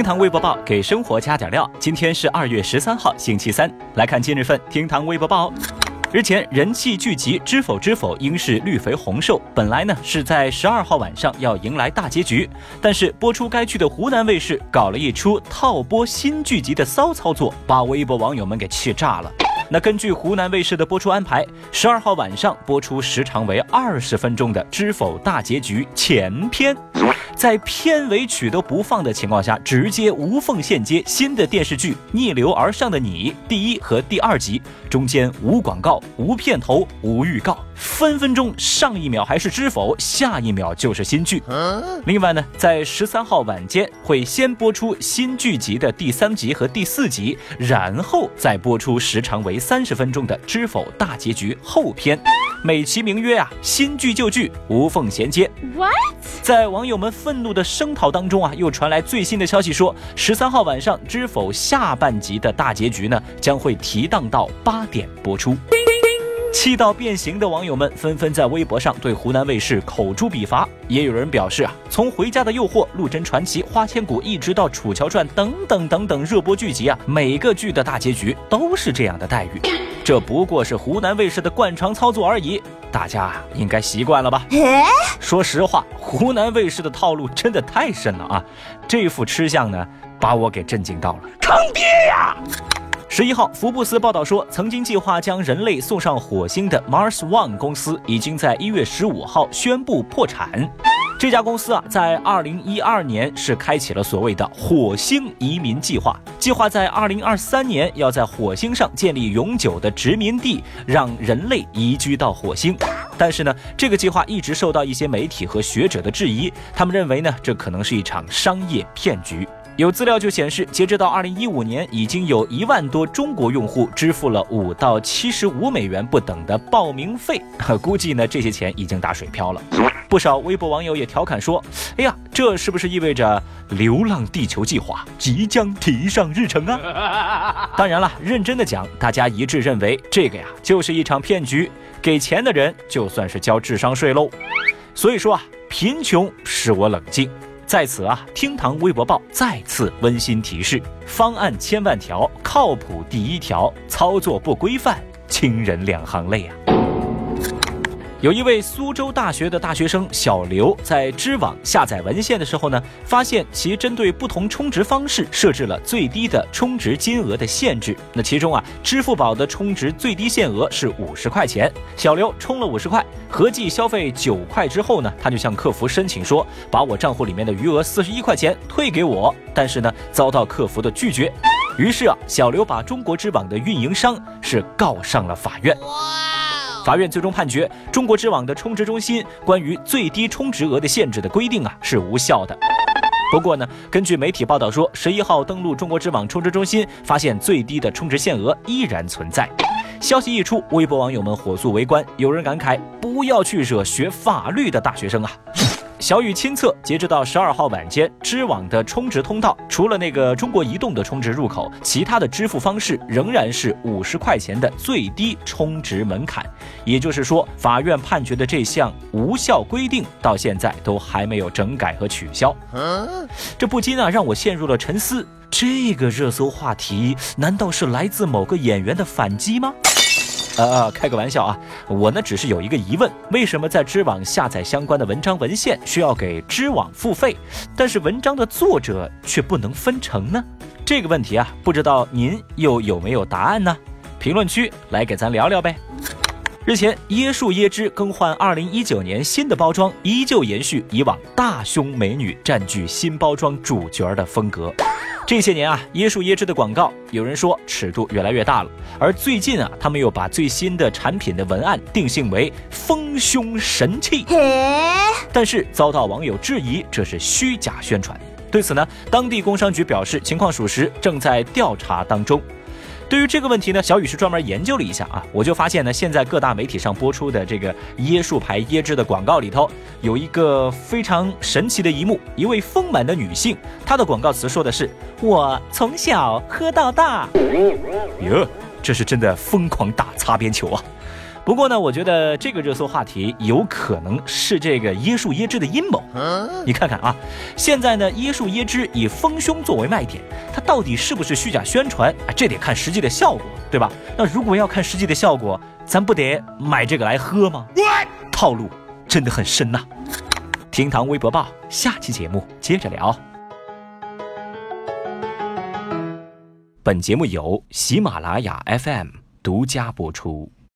厅堂微博报给生活加点料。今天是二月十三号，星期三。来看今日份厅堂微博报。日前，人气剧集《知否知否，应是绿肥红瘦》本来呢是在十二号晚上要迎来大结局，但是播出该剧的湖南卫视搞了一出套播新剧集的骚操作，把微博网友们给气炸了。那根据湖南卫视的播出安排，十二号晚上播出时长为二十分钟的《知否大结局》前篇。在片尾曲都不放的情况下，直接无缝衔接新的电视剧《逆流而上的你》第一和第二集，中间无广告、无片头、无预告，分分钟上一秒还是知否，下一秒就是新剧。另外呢，在十三号晚间会先播出新剧集的第三集和第四集，然后再播出时长为三十分钟的《知否大结局》后篇。美其名曰啊，新剧旧剧无缝衔接。What？在网友们愤怒的声讨当中啊，又传来最新的消息说，十三号晚上《知否》下半集的大结局呢，将会提档到八点播出。气到变形的网友们纷纷在微博上对湖南卫视口诛笔伐，也有人表示啊，从《回家的诱惑》《陆贞传奇》《花千骨》一直到《楚乔传》等等等等热播剧集啊，每个剧的大结局都是这样的待遇。这不过是湖南卫视的惯常操作而已，大家应该习惯了吧？说实话，湖南卫视的套路真的太深了啊！这副吃相呢，把我给震惊到了，坑爹呀！十一号，福布斯报道说，曾经计划将人类送上火星的 Mars One 公司，已经在一月十五号宣布破产。这家公司啊，在二零一二年是开启了所谓的火星移民计划，计划在二零二三年要在火星上建立永久的殖民地，让人类移居到火星。但是呢，这个计划一直受到一些媒体和学者的质疑，他们认为呢，这可能是一场商业骗局。有资料就显示，截止到二零一五年，已经有一万多中国用户支付了五到七十五美元不等的报名费，估计呢这些钱已经打水漂了。不少微博网友也调侃说：“哎呀，这是不是意味着《流浪地球》计划即将提上日程啊？” 当然了，认真的讲，大家一致认为这个呀就是一场骗局，给钱的人就算是交智商税喽。所以说啊，贫穷使我冷静。在此啊，厅堂微博报再次温馨提示：方案千万条，靠谱第一条，操作不规范，亲人两行泪啊！有一位苏州大学的大学生小刘在知网下载文献的时候呢，发现其针对不同充值方式设置了最低的充值金额的限制。那其中啊，支付宝的充值最低限额是五十块钱。小刘充了五十块，合计消费九块之后呢，他就向客服申请说，把我账户里面的余额四十一块钱退给我。但是呢，遭到客服的拒绝。于是啊，小刘把中国知网的运营商是告上了法院。法院最终判决，中国知网的充值中心关于最低充值额的限制的规定啊是无效的。不过呢，根据媒体报道说，十一号登录中国知网充值中心，发现最低的充值限额依然存在。消息一出，微博网友们火速围观，有人感慨：不要去惹学法律的大学生啊！小雨亲测，截止到十二号晚间，知网的充值通道除了那个中国移动的充值入口，其他的支付方式仍然是五十块钱的最低充值门槛。也就是说，法院判决的这项无效规定到现在都还没有整改和取消。这不禁啊让我陷入了沉思：这个热搜话题难道是来自某个演员的反击吗？呃，开个玩笑啊，我呢只是有一个疑问，为什么在知网下载相关的文章文献需要给知网付费，但是文章的作者却不能分成呢？这个问题啊，不知道您又有没有答案呢？评论区来给咱聊聊呗。日前，椰树椰汁更换2019年新的包装，依旧延续以往大胸美女占据新包装主角的风格。这些年啊，椰树椰汁的广告，有人说尺度越来越大了。而最近啊，他们又把最新的产品的文案定性为丰胸神器，但是遭到网友质疑这是虚假宣传。对此呢，当地工商局表示情况属实，正在调查当中。对于这个问题呢，小雨是专门研究了一下啊，我就发现呢，现在各大媒体上播出的这个椰树牌椰汁的广告里头，有一个非常神奇的一幕，一位丰满的女性，她的广告词说的是“我从小喝到大”，哟，这是真的疯狂打擦边球啊！不过呢，我觉得这个热搜话题有可能是这个椰树椰汁的阴谋。你看看啊，现在呢，椰树椰汁以丰胸作为卖点，它到底是不是虚假宣传啊？这得看实际的效果，对吧？那如果要看实际的效果，咱不得买这个来喝吗？套路真的很深呐。厅堂微博报，下期节目接着聊。本节目由喜马拉雅 FM 独家播出。